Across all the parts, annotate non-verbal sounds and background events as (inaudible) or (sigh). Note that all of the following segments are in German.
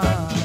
faz.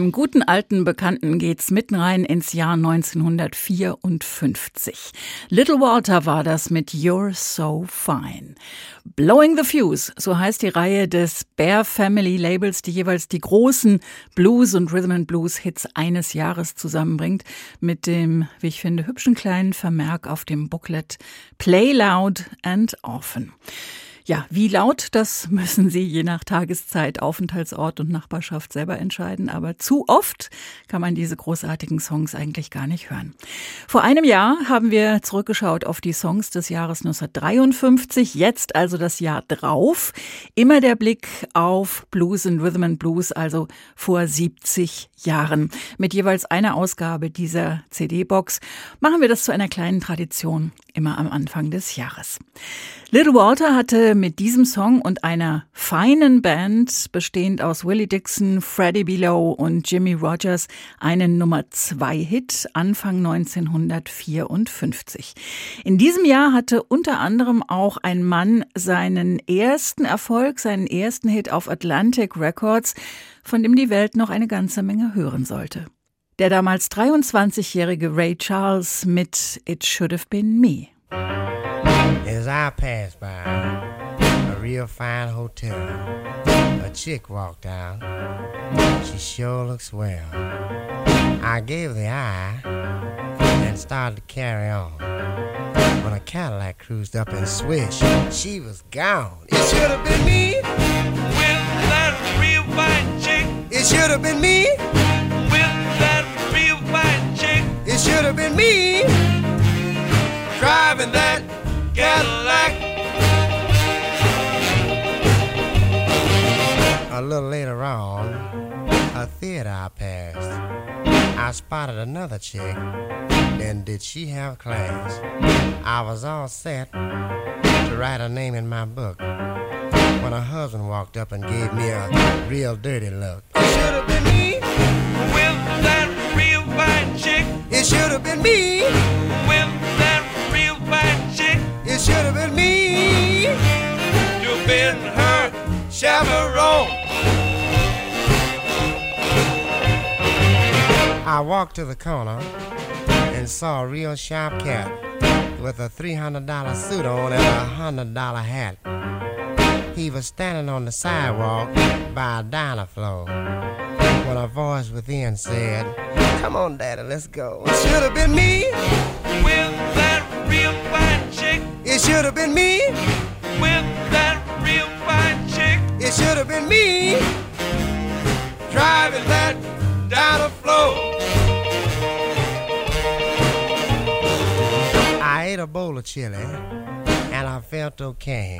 Einem guten alten Bekannten geht's mitten rein ins Jahr 1954. Little Walter war das mit You're So Fine. Blowing the Fuse, so heißt die Reihe des Bear Family Labels, die jeweils die großen Blues und Rhythm and Blues Hits eines Jahres zusammenbringt, mit dem, wie ich finde, hübschen kleinen Vermerk auf dem Booklet Play Loud and Often. Ja, wie laut, das (laughs) müssen Sie je nach Tageszeit, Aufenthaltsort und Nachbarschaft selber entscheiden. Aber zu oft kann man diese großartigen Songs eigentlich gar nicht hören. Vor einem Jahr haben wir zurückgeschaut auf die Songs des Jahres 1953. Jetzt also das Jahr drauf. Immer der Blick auf Blues and Rhythm and Blues, also vor 70 Jahren. Mit jeweils einer Ausgabe dieser CD-Box machen wir das zu einer kleinen Tradition immer am Anfang des Jahres. Little Walter hatte mit diesem Song und einer feinen Band, bestehend aus Willie Dixon, Freddie Below und Jimmy Rogers, einen Nummer 2 Hit Anfang 1954. In diesem Jahr hatte unter anderem auch ein Mann seinen ersten Erfolg, seinen ersten Hit auf Atlantic Records, von dem die Welt noch eine ganze Menge hören sollte. Der damals 23-jährige Ray Charles mit It Should Have Been Me. As I passed by a real fine hotel, a chick walked out. She sure looks swell. I gave the eye and started to carry on. When a Cadillac cruised up and swished, she was gone. It should have been me. With that real white chick, It should have been me. With that real white chick. should have been me driving that Cadillac. A little later on, a theater I passed. I spotted another chick. Then did she have class? I was all set to write her name in my book when her husband walked up and gave me a real dirty look. It should have been me with that fine chick. It should have been me with that real fine chick. It should have been me. You've been her chaperone. I walked to the corner and saw a real sharp cat with a $300 suit on and a $100 hat. He was standing on the sidewalk by a diner floor a voice within said, Come on, Daddy, let's go. It should have been me with that real fine chick. It should have been me with that real fine chick. It should have been me driving that diner floor. I ate a bowl of chili and I felt okay.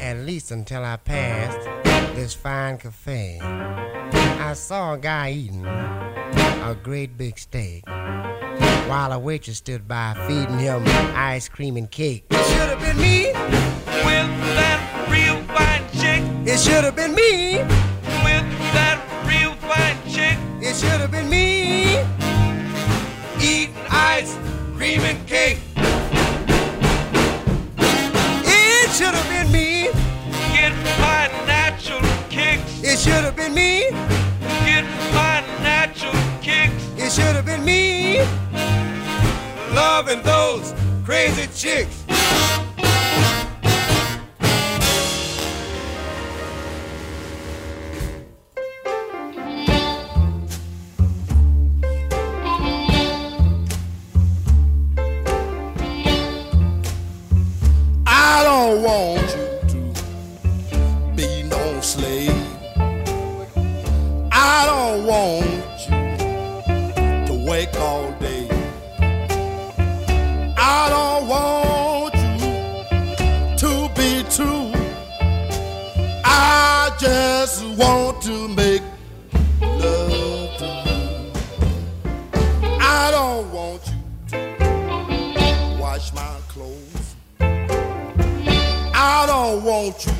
At least until I passed this fine cafe. I saw a guy eating a great big steak while a waitress stood by feeding him ice cream and cake. It should have been me with that real fine chick. It should have been me with that real fine chick. It should have been me eating ice cream and cake. It should have been me getting my natural kicks. It should have been me getting my natural kicks. It should have been me loving those crazy chicks. Don't want you to wake all day. I don't want you to be true. I just want to make love to you. I don't want you to wash my clothes. I don't want you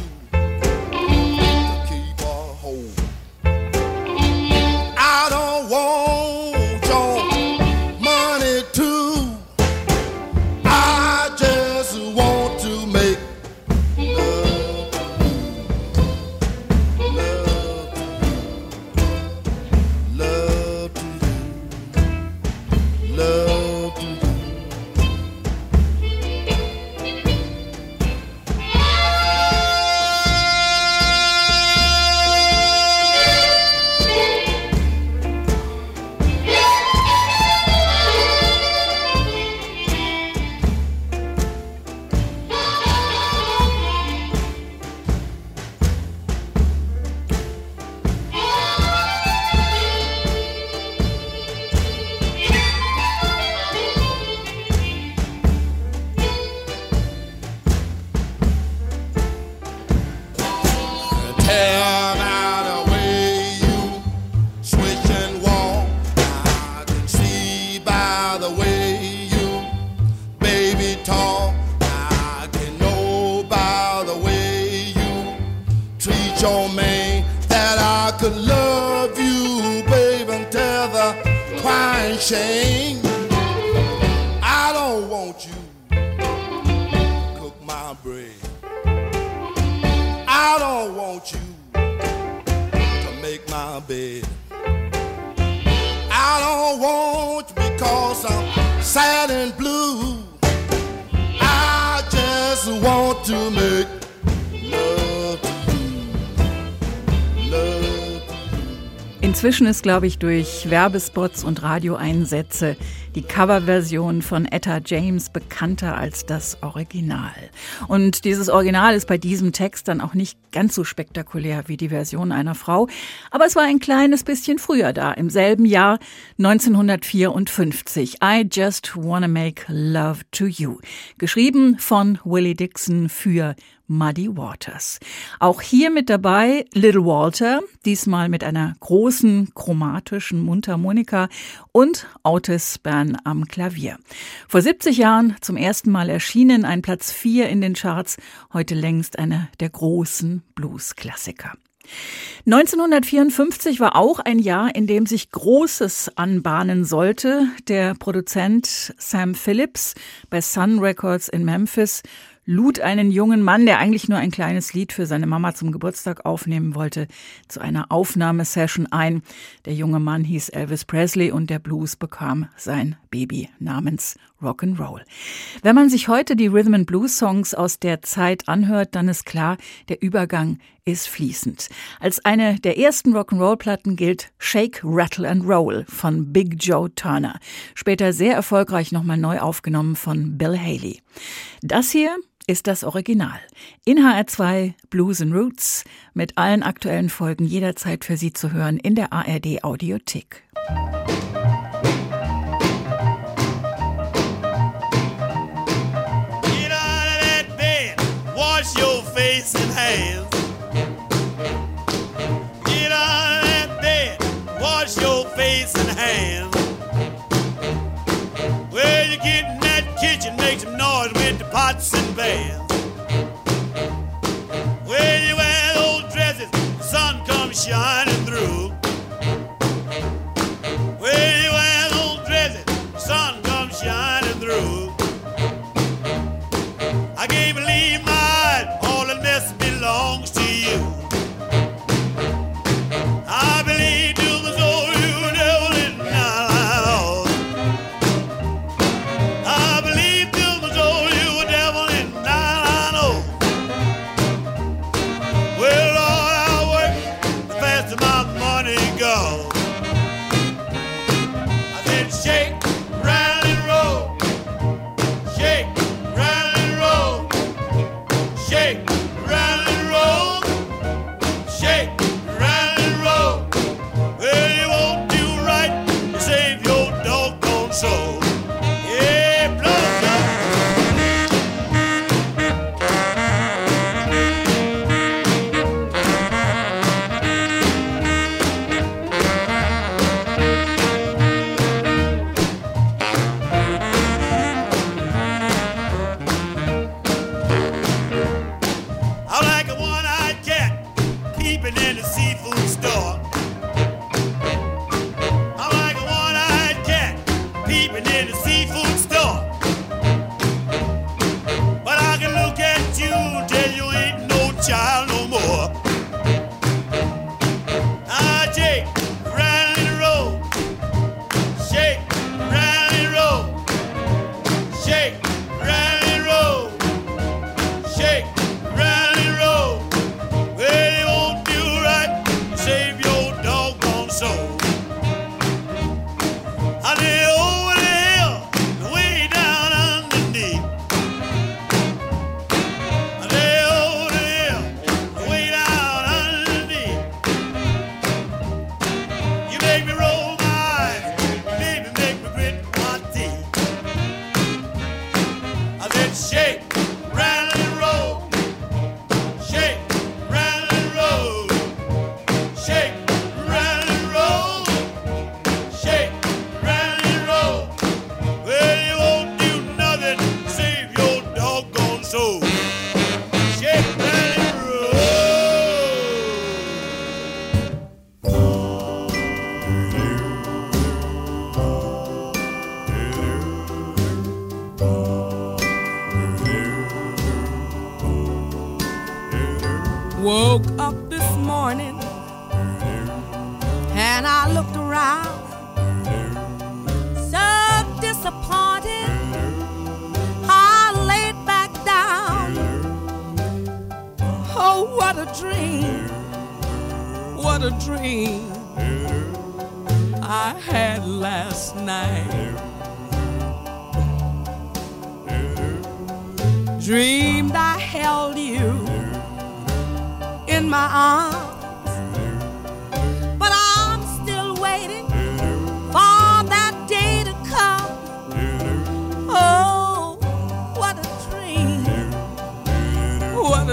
bed. I don't want you because I'm sad and blue. I just want to make Inzwischen ist, glaube ich, durch Werbespots und Radioeinsätze die Coverversion von Etta James bekannter als das Original. Und dieses Original ist bei diesem Text dann auch nicht ganz so spektakulär wie die Version einer Frau, aber es war ein kleines bisschen früher da, im selben Jahr 1954. I Just Wanna Make Love to You, geschrieben von Willie Dixon für Muddy Waters. Auch hier mit dabei Little Walter, diesmal mit einer großen chromatischen Mundharmonika und Otis Spann am Klavier. Vor 70 Jahren zum ersten Mal erschienen, ein Platz 4 in den Charts, heute längst einer der großen Blues-Klassiker. 1954 war auch ein Jahr, in dem sich Großes anbahnen sollte. Der Produzent Sam Phillips bei Sun Records in Memphis lud einen jungen Mann, der eigentlich nur ein kleines Lied für seine Mama zum Geburtstag aufnehmen wollte, zu einer Aufnahmesession ein. Der junge Mann hieß Elvis Presley und der Blues bekam sein Baby namens Rock'n'Roll. Wenn man sich heute die Rhythm and Blues Songs aus der Zeit anhört, dann ist klar, der Übergang ist fließend. Als eine der ersten Rock'n'Roll Platten gilt Shake, Rattle and Roll von Big Joe Turner. Später sehr erfolgreich nochmal neu aufgenommen von Bill Haley. Das hier ist das Original. In HR2 Blues and Roots mit allen aktuellen Folgen jederzeit für Sie zu hören in der ARD Audiothek. Face and hands. Get out of that bed, wash your face and hands. Well, you get in that kitchen, make some noise with the pots and pans.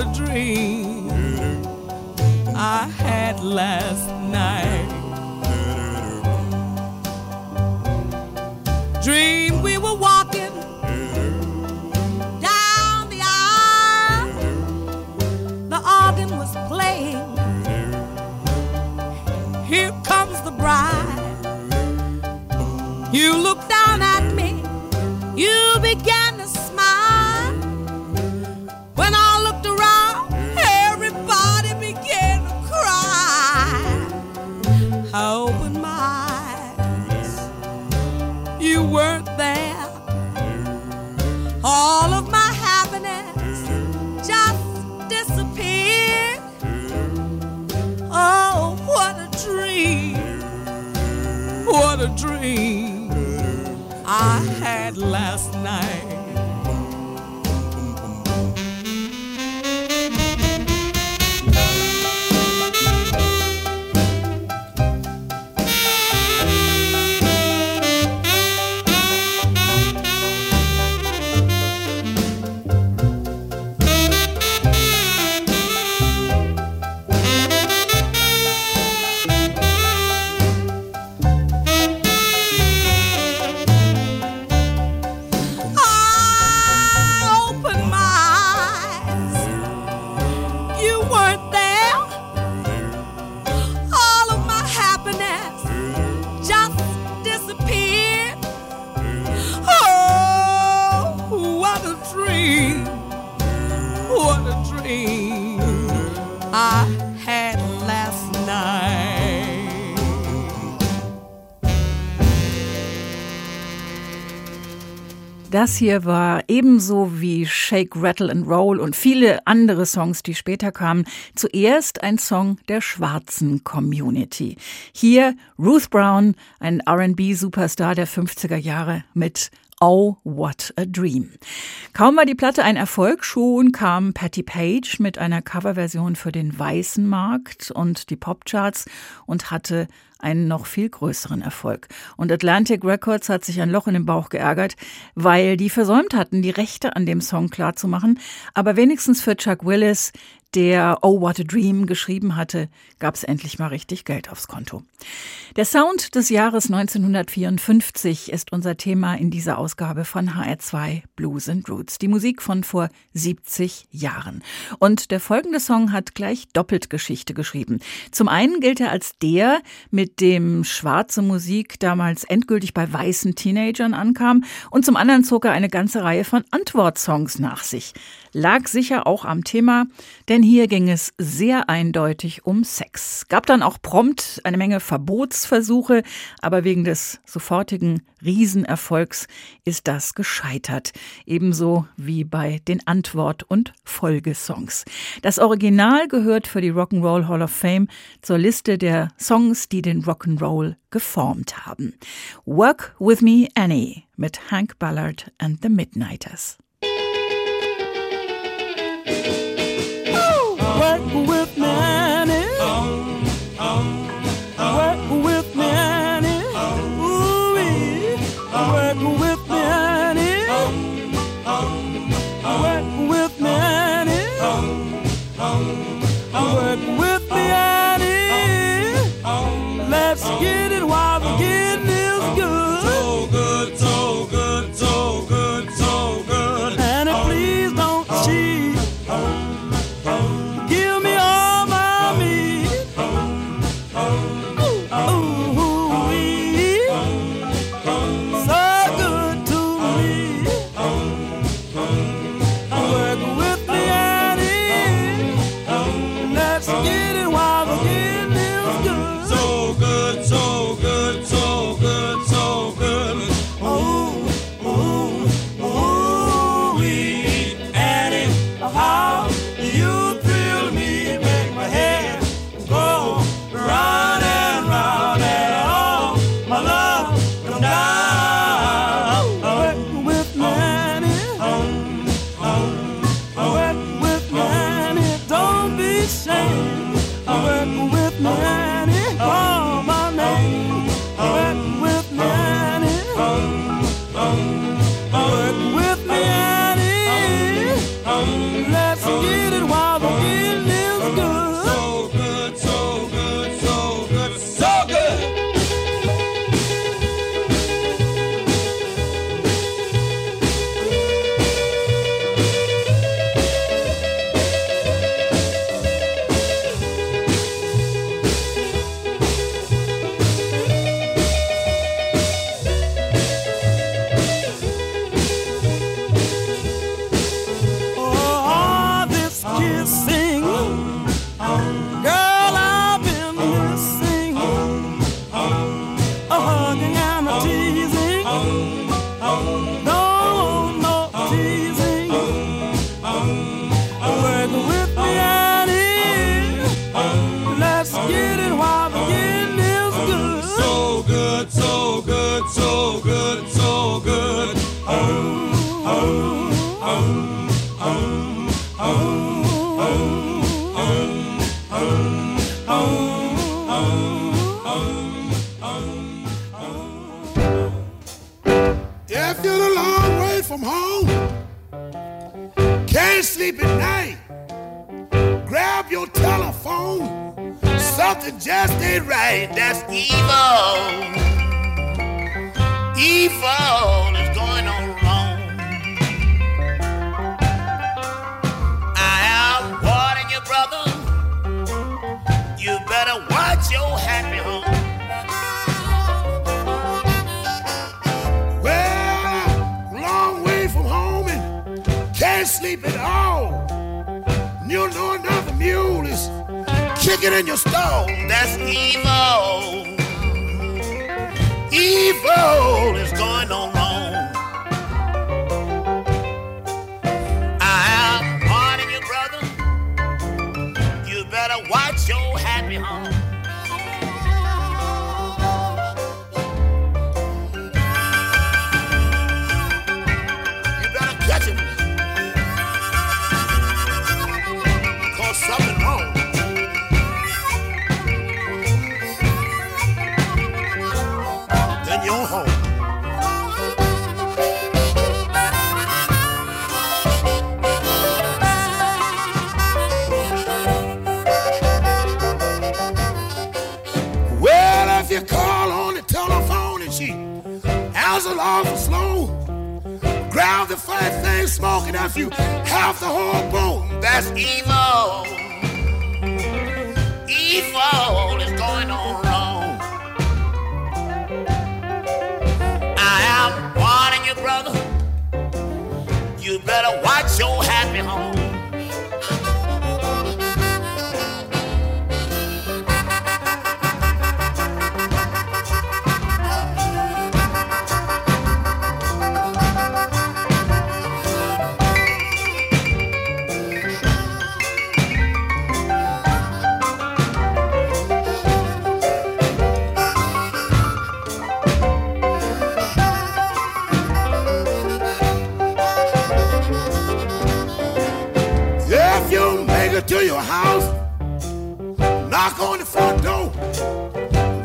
A dream I had last night. Dream we were walking down the aisle. The organ was playing. Here comes the bride. You look down at me. You began a dream I had last night. Dream I had last night. Das hier war ebenso wie Shake, Rattle and Roll und viele andere Songs, die später kamen, zuerst ein Song der schwarzen Community. Hier Ruth Brown, ein R&B-Superstar der 50er Jahre mit Oh, what a dream. Kaum war die Platte ein Erfolg, schon kam Patty Page mit einer Coverversion für den weißen Markt und die Popcharts und hatte einen noch viel größeren Erfolg. Und Atlantic Records hat sich ein Loch in den Bauch geärgert, weil die versäumt hatten, die Rechte an dem Song klarzumachen. Aber wenigstens für Chuck Willis, der Oh What a Dream geschrieben hatte, gab es endlich mal richtig Geld aufs Konto. Der Sound des Jahres 1954 ist unser Thema in dieser Ausgabe von HR2 Blues and Roots. Die Musik von vor 70 Jahren. Und der folgende Song hat gleich doppelt Geschichte geschrieben. Zum einen gilt er als der, mit dem schwarze Musik damals endgültig bei weißen Teenagern ankam. Und zum anderen zog er eine ganze Reihe von Antwortsongs nach sich. Lag sicher auch am Thema, denn hier ging es sehr eindeutig um Sex. Gab dann auch prompt eine Menge Verbotsversuche, aber wegen des sofortigen Riesenerfolgs ist das gescheitert. Ebenso wie bei den Antwort- und Folgesongs. Das Original gehört für die Rock'n'Roll Hall of Fame zur Liste der Songs, die den Rock'n'Roll geformt haben. Work With Me Annie mit Hank Ballard and the Midnighters. Work with kicking in your stall. That's evil. Evil is going on in your home. you call on the telephone and she has a long slow. Grab the funny thing smoking if you half the whole boom. That's evil. Evil brother. You better watch your happy home. Knock on the front door,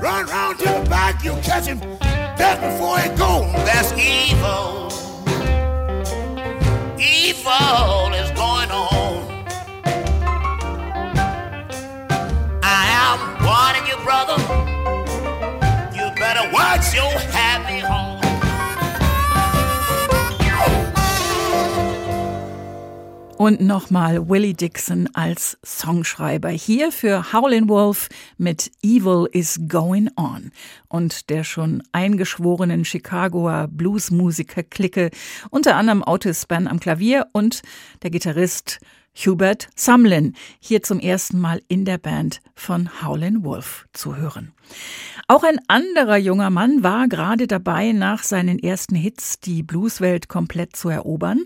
run round to the back, you'll catch him just before he go. That's evil. Evil Und nochmal Willie Dixon als Songschreiber. Hier für Howlin' Wolf mit Evil is Going On. Und der schon eingeschworenen Chicagoer Bluesmusiker-Clique, unter anderem Otis Spann am Klavier und der Gitarrist Hubert Sumlin, hier zum ersten Mal in der Band von Howlin' Wolf zu hören. Auch ein anderer junger Mann war gerade dabei, nach seinen ersten Hits die Blueswelt komplett zu erobern.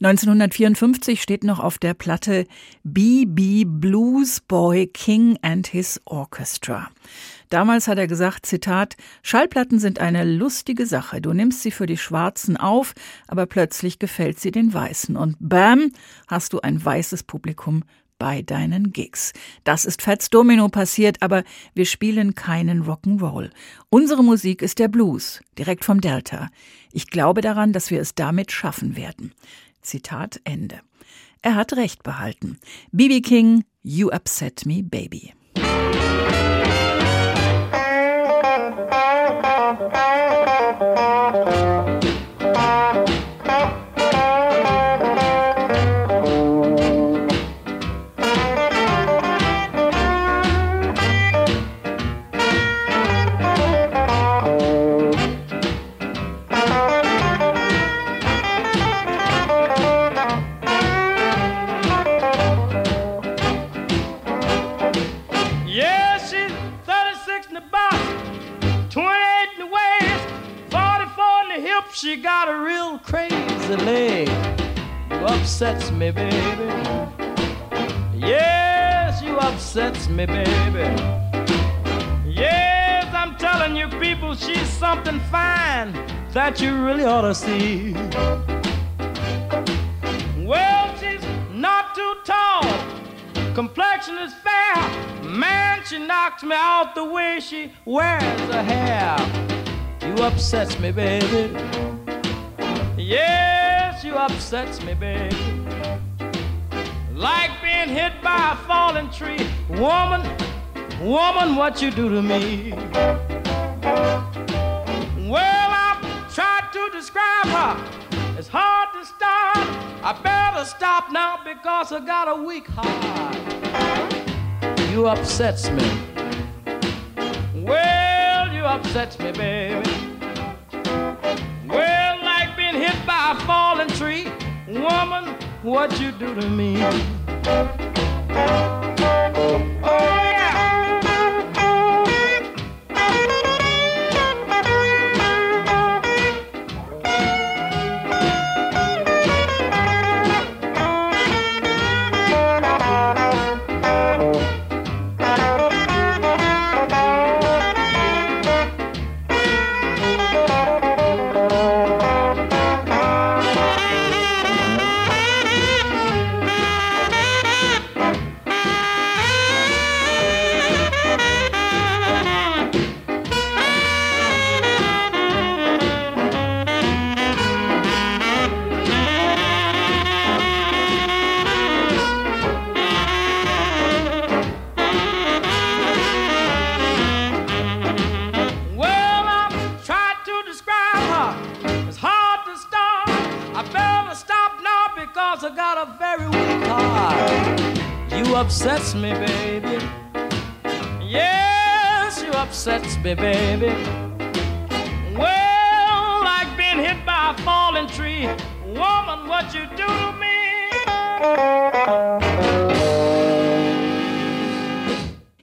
1954 steht noch auf der Platte B.B. Blues Boy King and His Orchestra. Damals hat er gesagt, Zitat, Schallplatten sind eine lustige Sache. Du nimmst sie für die Schwarzen auf, aber plötzlich gefällt sie den Weißen. Und bam, hast du ein weißes Publikum bei deinen Gigs. Das ist Fats Domino passiert, aber wir spielen keinen Rock'n'Roll. Unsere Musik ist der Blues, direkt vom Delta. Ich glaube daran, dass wir es damit schaffen werden. Zitat Ende. Er hat recht behalten. BB King, You Upset Me, Baby. Upsets me, baby. Yes, you upsets me, baby. Like being hit by a falling tree. Woman, woman, what you do to me? Well, I've tried to describe her. It's hard to start. I better stop now because I got a weak heart. You upsets me. Well, you upsets me, baby. By a tree. Woman, what you do to me?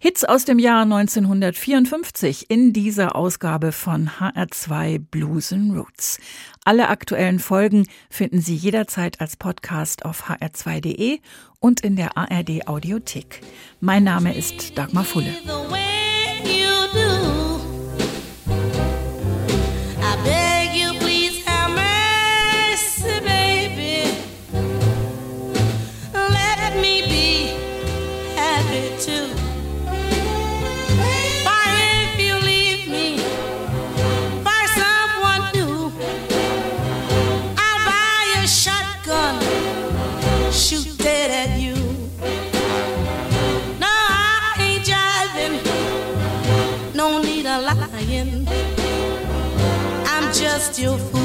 Hits aus dem Jahr 1954 in dieser Ausgabe von HR2 Blues and Roots. Alle aktuellen Folgen finden Sie jederzeit als Podcast auf hr2.de und in der ARD Audiothek. Mein Name ist Dagmar Fulle. Just your fool.